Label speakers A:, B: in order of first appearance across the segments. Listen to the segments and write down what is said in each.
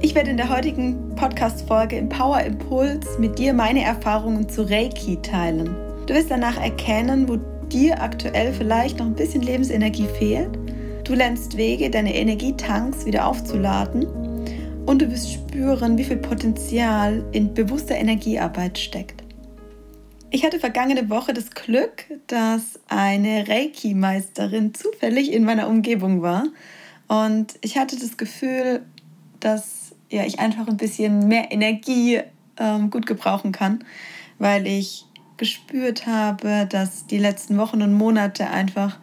A: Ich werde in der heutigen Podcast-Folge im Power Impuls mit dir meine Erfahrungen zu Reiki teilen. Du wirst danach erkennen, wo dir aktuell vielleicht noch ein bisschen Lebensenergie fehlt. Du lernst Wege, deine Energietanks wieder aufzuladen. Und du wirst spüren, wie viel Potenzial in bewusster Energiearbeit steckt. Ich hatte vergangene Woche das Glück, dass eine Reiki-Meisterin zufällig in meiner Umgebung war. Und ich hatte das Gefühl, dass ja, ich einfach ein bisschen mehr Energie ähm, gut gebrauchen kann, weil ich gespürt habe, dass die letzten Wochen und Monate einfach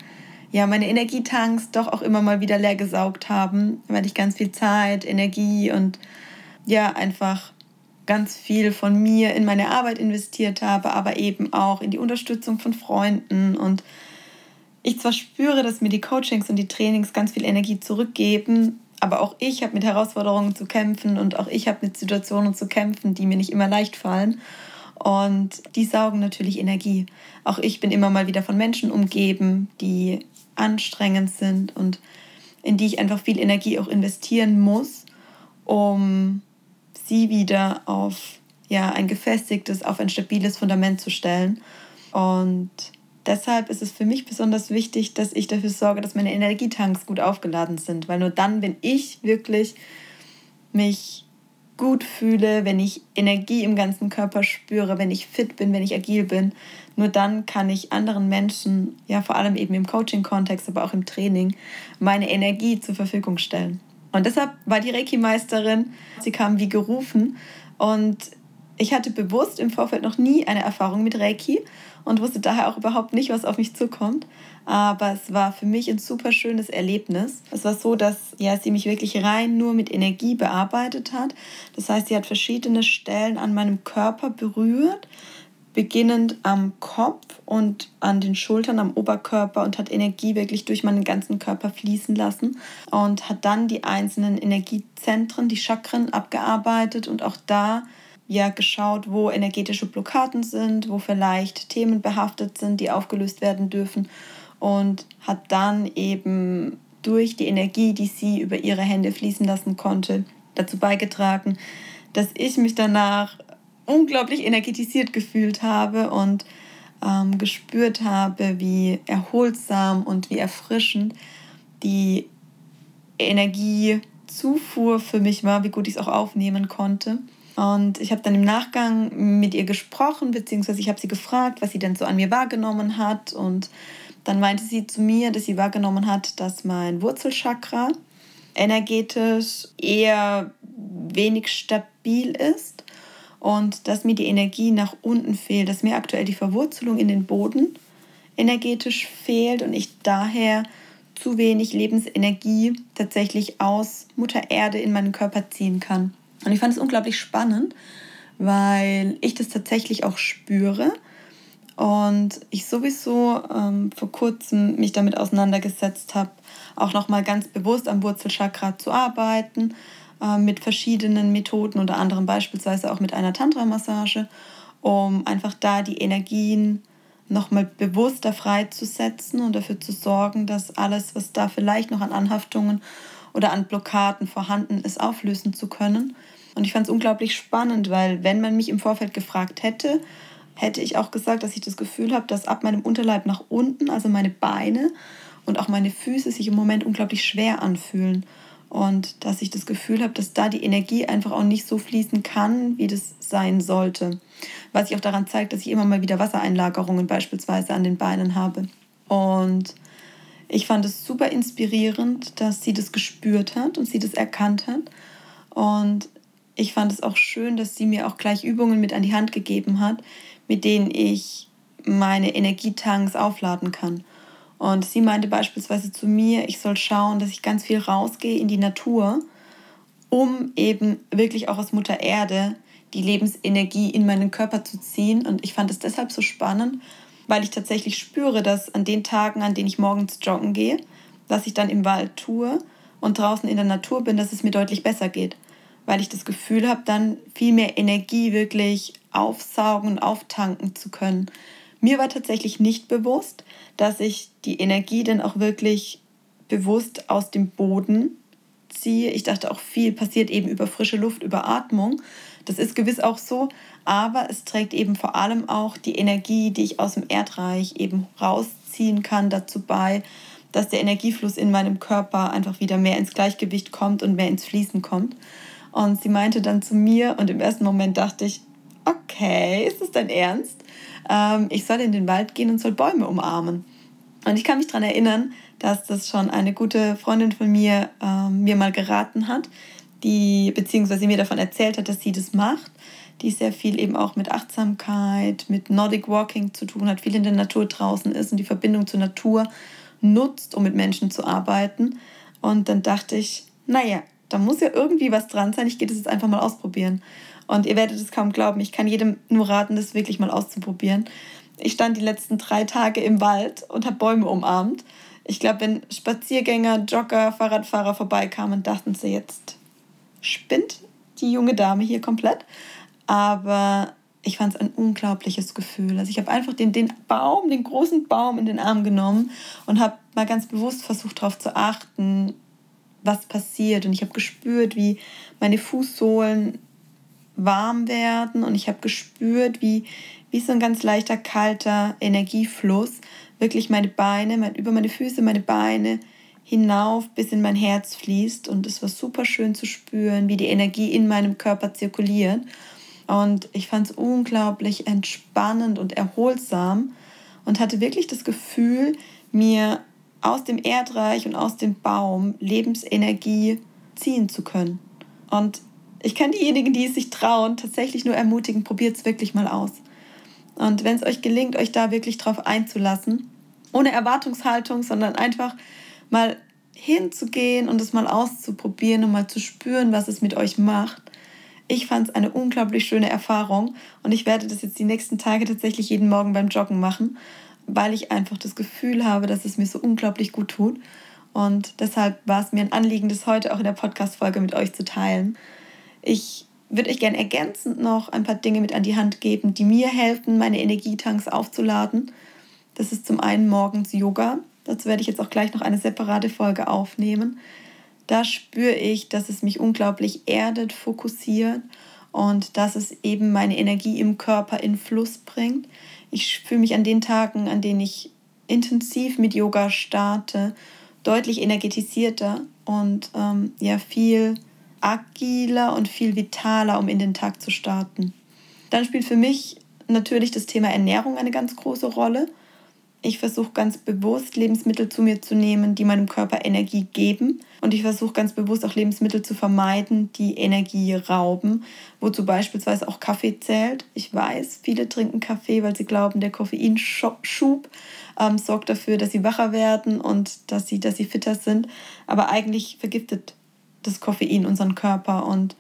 A: ja, meine Energietanks doch auch immer mal wieder leer gesaugt haben, weil ich ganz viel Zeit, Energie und ja, einfach ganz viel von mir in meine Arbeit investiert habe, aber eben auch in die Unterstützung von Freunden. Und ich zwar spüre, dass mir die Coachings und die Trainings ganz viel Energie zurückgeben, aber auch ich habe mit Herausforderungen zu kämpfen und auch ich habe mit Situationen zu kämpfen, die mir nicht immer leicht fallen. Und die saugen natürlich Energie. Auch ich bin immer mal wieder von Menschen umgeben, die anstrengend sind und in die ich einfach viel Energie auch investieren muss, um sie wieder auf ja, ein gefestigtes, auf ein stabiles Fundament zu stellen. Und deshalb ist es für mich besonders wichtig, dass ich dafür sorge, dass meine Energietanks gut aufgeladen sind, weil nur dann, wenn ich wirklich mich gut fühle, wenn ich Energie im ganzen Körper spüre, wenn ich fit bin, wenn ich agil bin, nur dann kann ich anderen Menschen, ja vor allem eben im Coaching-Kontext, aber auch im Training, meine Energie zur Verfügung stellen. Und deshalb war die Reiki-Meisterin, sie kam wie gerufen und ich hatte bewusst im Vorfeld noch nie eine Erfahrung mit Reiki und wusste daher auch überhaupt nicht, was auf mich zukommt. Aber es war für mich ein super schönes Erlebnis. Es war so, dass ja, sie mich wirklich rein nur mit Energie bearbeitet hat. Das heißt, sie hat verschiedene Stellen an meinem Körper berührt, beginnend am Kopf und an den Schultern, am Oberkörper und hat Energie wirklich durch meinen ganzen Körper fließen lassen und hat dann die einzelnen Energiezentren, die Chakren abgearbeitet und auch da ja geschaut, wo energetische Blockaden sind, wo vielleicht Themen behaftet sind, die aufgelöst werden dürfen und hat dann eben durch die Energie, die sie über ihre Hände fließen lassen konnte, dazu beigetragen, dass ich mich danach unglaublich energetisiert gefühlt habe und ähm, gespürt habe, wie erholsam und wie erfrischend die Energiezufuhr für mich war, wie gut ich es auch aufnehmen konnte. Und ich habe dann im Nachgang mit ihr gesprochen, beziehungsweise ich habe sie gefragt, was sie denn so an mir wahrgenommen hat. Und dann meinte sie zu mir, dass sie wahrgenommen hat, dass mein Wurzelchakra energetisch eher wenig stabil ist und dass mir die Energie nach unten fehlt, dass mir aktuell die Verwurzelung in den Boden energetisch fehlt und ich daher zu wenig Lebensenergie tatsächlich aus Mutter Erde in meinen Körper ziehen kann. Und ich fand es unglaublich spannend, weil ich das tatsächlich auch spüre und ich sowieso ähm, vor kurzem mich damit auseinandergesetzt habe, auch nochmal ganz bewusst am Wurzelchakra zu arbeiten, äh, mit verschiedenen Methoden, unter anderem beispielsweise auch mit einer Tantra-Massage, um einfach da die Energien nochmal bewusster freizusetzen und dafür zu sorgen, dass alles, was da vielleicht noch an Anhaftungen oder an Blockaden vorhanden ist, auflösen zu können. Und ich fand es unglaublich spannend, weil wenn man mich im Vorfeld gefragt hätte, hätte ich auch gesagt, dass ich das Gefühl habe, dass ab meinem Unterleib nach unten, also meine Beine und auch meine Füße sich im Moment unglaublich schwer anfühlen. Und dass ich das Gefühl habe, dass da die Energie einfach auch nicht so fließen kann, wie das sein sollte. Was sich auch daran zeigt, dass ich immer mal wieder Wassereinlagerungen beispielsweise an den Beinen habe. Und ich fand es super inspirierend, dass sie das gespürt hat und sie das erkannt hat. Und ich fand es auch schön, dass sie mir auch gleich Übungen mit an die Hand gegeben hat, mit denen ich meine Energietanks aufladen kann. Und sie meinte beispielsweise zu mir, ich soll schauen, dass ich ganz viel rausgehe in die Natur, um eben wirklich auch aus Mutter Erde die Lebensenergie in meinen Körper zu ziehen. Und ich fand es deshalb so spannend, weil ich tatsächlich spüre, dass an den Tagen, an denen ich morgens joggen gehe, was ich dann im Wald tue und draußen in der Natur bin, dass es mir deutlich besser geht. Weil ich das Gefühl habe, dann viel mehr Energie wirklich aufsaugen und auftanken zu können. Mir war tatsächlich nicht bewusst, dass ich die Energie dann auch wirklich bewusst aus dem Boden ziehe. Ich dachte auch viel passiert eben über frische Luft, über Atmung. Das ist gewiss auch so, aber es trägt eben vor allem auch die Energie, die ich aus dem Erdreich eben rausziehen kann, dazu bei, dass der Energiefluss in meinem Körper einfach wieder mehr ins Gleichgewicht kommt und mehr ins Fließen kommt. Und sie meinte dann zu mir und im ersten Moment dachte ich, okay, ist das dein Ernst? Ähm, ich soll in den Wald gehen und soll Bäume umarmen. Und ich kann mich daran erinnern, dass das schon eine gute Freundin von mir ähm, mir mal geraten hat, die beziehungsweise mir davon erzählt hat, dass sie das macht, die sehr viel eben auch mit Achtsamkeit, mit Nordic Walking zu tun hat, viel in der Natur draußen ist und die Verbindung zur Natur nutzt, um mit Menschen zu arbeiten. Und dann dachte ich, naja, da muss ja irgendwie was dran sein, ich gehe das jetzt einfach mal ausprobieren. Und ihr werdet es kaum glauben, ich kann jedem nur raten, das wirklich mal auszuprobieren. Ich stand die letzten drei Tage im Wald und habe Bäume umarmt. Ich glaube, wenn Spaziergänger, Jogger, Fahrradfahrer vorbeikamen, dachten sie jetzt, spinnt die junge Dame hier komplett. Aber ich fand es ein unglaubliches Gefühl. Also ich habe einfach den, den Baum, den großen Baum in den Arm genommen und habe mal ganz bewusst versucht darauf zu achten, was passiert. Und ich habe gespürt, wie meine Fußsohlen warm werden und ich habe gespürt, wie, wie so ein ganz leichter, kalter Energiefluss wirklich meine Beine, mein, über meine Füße, meine Beine hinauf bis in mein Herz fließt. Und es war super schön zu spüren, wie die Energie in meinem Körper zirkuliert. Und ich fand es unglaublich entspannend und erholsam und hatte wirklich das Gefühl, mir aus dem Erdreich und aus dem Baum Lebensenergie ziehen zu können. Und ich kann diejenigen, die es sich trauen, tatsächlich nur ermutigen, probiert es wirklich mal aus. Und wenn es euch gelingt, euch da wirklich drauf einzulassen, ohne Erwartungshaltung, sondern einfach mal hinzugehen und es mal auszuprobieren und mal zu spüren, was es mit euch macht. Ich fand es eine unglaublich schöne Erfahrung und ich werde das jetzt die nächsten Tage tatsächlich jeden Morgen beim Joggen machen, weil ich einfach das Gefühl habe, dass es mir so unglaublich gut tut. Und deshalb war es mir ein Anliegen, das heute auch in der Podcast-Folge mit euch zu teilen. Ich würde euch gerne ergänzend noch ein paar Dinge mit an die Hand geben, die mir helfen, meine Energietanks aufzuladen. Das ist zum einen morgens Yoga. Dazu werde ich jetzt auch gleich noch eine separate Folge aufnehmen. Da spüre ich, dass es mich unglaublich erdet, fokussiert und dass es eben meine Energie im Körper in Fluss bringt. Ich fühle mich an den Tagen, an denen ich intensiv mit Yoga starte, deutlich energetisierter und ähm, ja viel agiler und viel vitaler, um in den Tag zu starten. Dann spielt für mich natürlich das Thema Ernährung eine ganz große Rolle. Ich versuche ganz bewusst Lebensmittel zu mir zu nehmen, die meinem Körper Energie geben. Und ich versuche ganz bewusst auch Lebensmittel zu vermeiden, die Energie rauben, wozu beispielsweise auch Kaffee zählt. Ich weiß, viele trinken Kaffee, weil sie glauben, der Koffeinschub ähm, sorgt dafür, dass sie wacher werden und dass sie, dass sie fitter sind. Aber eigentlich vergiftet das Koffein unseren Körper. Und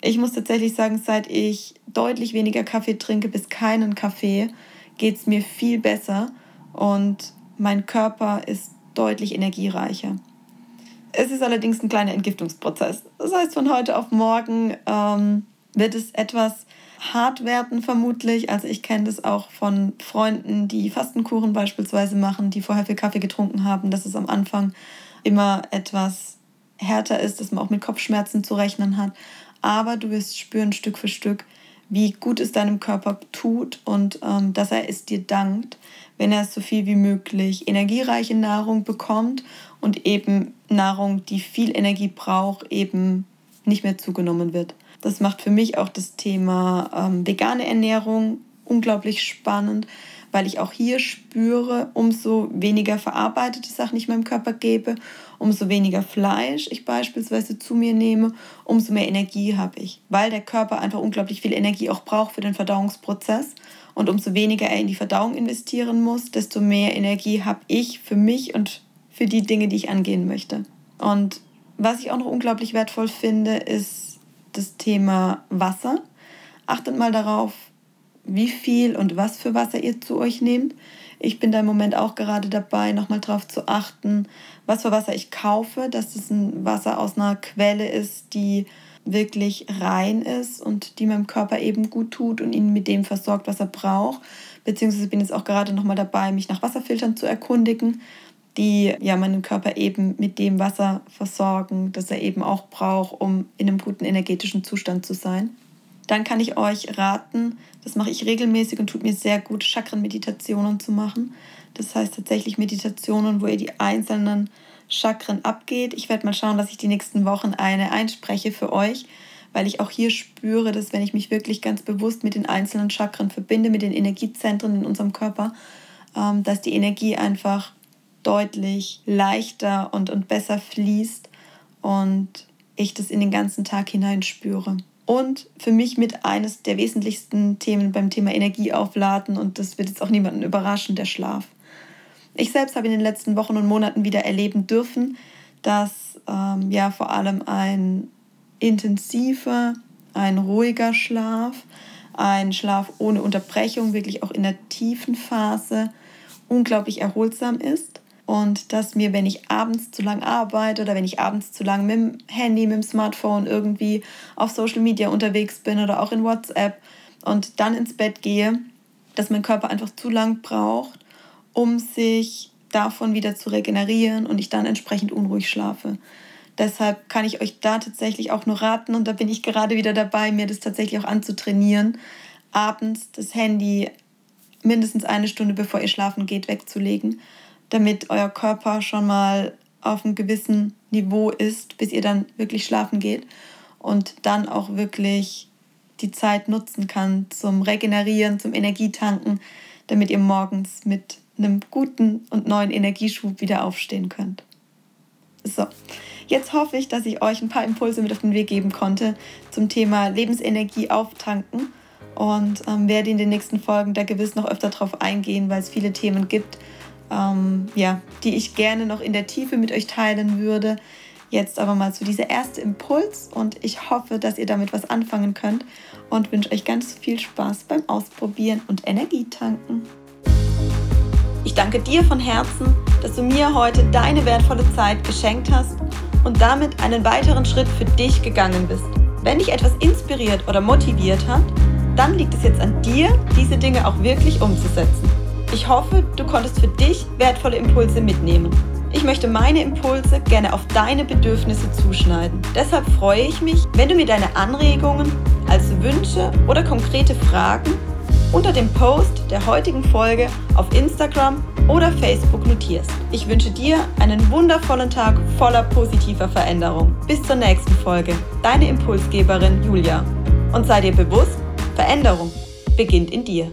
A: ich muss tatsächlich sagen, seit ich deutlich weniger Kaffee trinke bis keinen Kaffee, geht es mir viel besser und mein Körper ist deutlich energiereicher. Es ist allerdings ein kleiner Entgiftungsprozess. Das heißt, von heute auf morgen ähm, wird es etwas hart werden vermutlich. Also ich kenne das auch von Freunden, die Fastenkuchen beispielsweise machen, die vorher viel Kaffee getrunken haben, dass es am Anfang immer etwas härter ist, dass man auch mit Kopfschmerzen zu rechnen hat. Aber du wirst spüren Stück für Stück, wie gut es deinem Körper tut und ähm, dass er es dir dankt, wenn er so viel wie möglich energiereiche Nahrung bekommt und eben Nahrung, die viel Energie braucht, eben nicht mehr zugenommen wird. Das macht für mich auch das Thema ähm, vegane Ernährung unglaublich spannend, weil ich auch hier spüre, umso weniger verarbeitete Sachen ich meinem Körper gebe, umso weniger Fleisch ich beispielsweise zu mir nehme, umso mehr Energie habe ich, weil der Körper einfach unglaublich viel Energie auch braucht für den Verdauungsprozess. Und umso weniger er in die Verdauung investieren muss, desto mehr Energie habe ich für mich und für die Dinge, die ich angehen möchte. Und was ich auch noch unglaublich wertvoll finde, ist das Thema Wasser. Achtet mal darauf, wie viel und was für Wasser ihr zu euch nehmt. Ich bin da im Moment auch gerade dabei, nochmal darauf zu achten, was für Wasser ich kaufe, dass es ein Wasser aus einer Quelle ist, die wirklich rein ist und die meinem Körper eben gut tut und ihn mit dem versorgt, was er braucht. Beziehungsweise bin ich jetzt auch gerade nochmal dabei, mich nach Wasserfiltern zu erkundigen, die ja meinen Körper eben mit dem Wasser versorgen, das er eben auch braucht, um in einem guten energetischen Zustand zu sein. Dann kann ich euch raten, das mache ich regelmäßig und tut mir sehr gut, Chakren-Meditationen zu machen. Das heißt tatsächlich Meditationen, wo ihr die einzelnen Chakren abgeht. Ich werde mal schauen, dass ich die nächsten Wochen eine einspreche für euch, weil ich auch hier spüre, dass wenn ich mich wirklich ganz bewusst mit den einzelnen Chakren verbinde, mit den Energiezentren in unserem Körper, ähm, dass die Energie einfach deutlich leichter und, und besser fließt und ich das in den ganzen Tag hinein spüre. Und für mich mit eines der wesentlichsten Themen beim Thema Energieaufladen, und das wird jetzt auch niemanden überraschen, der Schlaf. Ich selbst habe in den letzten Wochen und Monaten wieder erleben dürfen, dass ähm, ja vor allem ein intensiver, ein ruhiger Schlaf, ein Schlaf ohne Unterbrechung, wirklich auch in der tiefen Phase, unglaublich erholsam ist. Und dass mir, wenn ich abends zu lang arbeite oder wenn ich abends zu lang mit dem Handy, mit dem Smartphone irgendwie auf Social Media unterwegs bin oder auch in WhatsApp und dann ins Bett gehe, dass mein Körper einfach zu lang braucht um sich davon wieder zu regenerieren und ich dann entsprechend unruhig schlafe. Deshalb kann ich euch da tatsächlich auch nur raten und da bin ich gerade wieder dabei, mir das tatsächlich auch anzutrainieren, abends das Handy mindestens eine Stunde bevor ihr schlafen geht wegzulegen, damit euer Körper schon mal auf einem gewissen Niveau ist, bis ihr dann wirklich schlafen geht und dann auch wirklich die Zeit nutzen kann zum Regenerieren, zum Energietanken, damit ihr morgens mit einem guten und neuen Energieschub wieder aufstehen könnt. So, jetzt hoffe ich, dass ich euch ein paar Impulse mit auf den Weg geben konnte zum Thema Lebensenergie auftanken und ähm, werde in den nächsten Folgen da gewiss noch öfter drauf eingehen, weil es viele Themen gibt, ähm, ja, die ich gerne noch in der Tiefe mit euch teilen würde. Jetzt aber mal zu dieser erste Impuls und ich hoffe, dass ihr damit was anfangen könnt und wünsche euch ganz viel Spaß beim Ausprobieren und Energietanken. Ich danke dir von Herzen, dass du mir heute deine wertvolle Zeit geschenkt hast und damit einen weiteren Schritt für dich gegangen bist. Wenn dich etwas inspiriert oder motiviert hat, dann liegt es jetzt an dir, diese Dinge auch wirklich umzusetzen. Ich hoffe, du konntest für dich wertvolle Impulse mitnehmen. Ich möchte meine Impulse gerne auf deine Bedürfnisse zuschneiden. Deshalb freue ich mich, wenn du mir deine Anregungen als Wünsche oder konkrete Fragen unter dem Post der heutigen Folge auf Instagram oder Facebook notierst. Ich wünsche dir einen wundervollen Tag voller positiver Veränderung. Bis zur nächsten Folge. Deine Impulsgeberin Julia. Und sei dir bewusst, Veränderung beginnt in dir.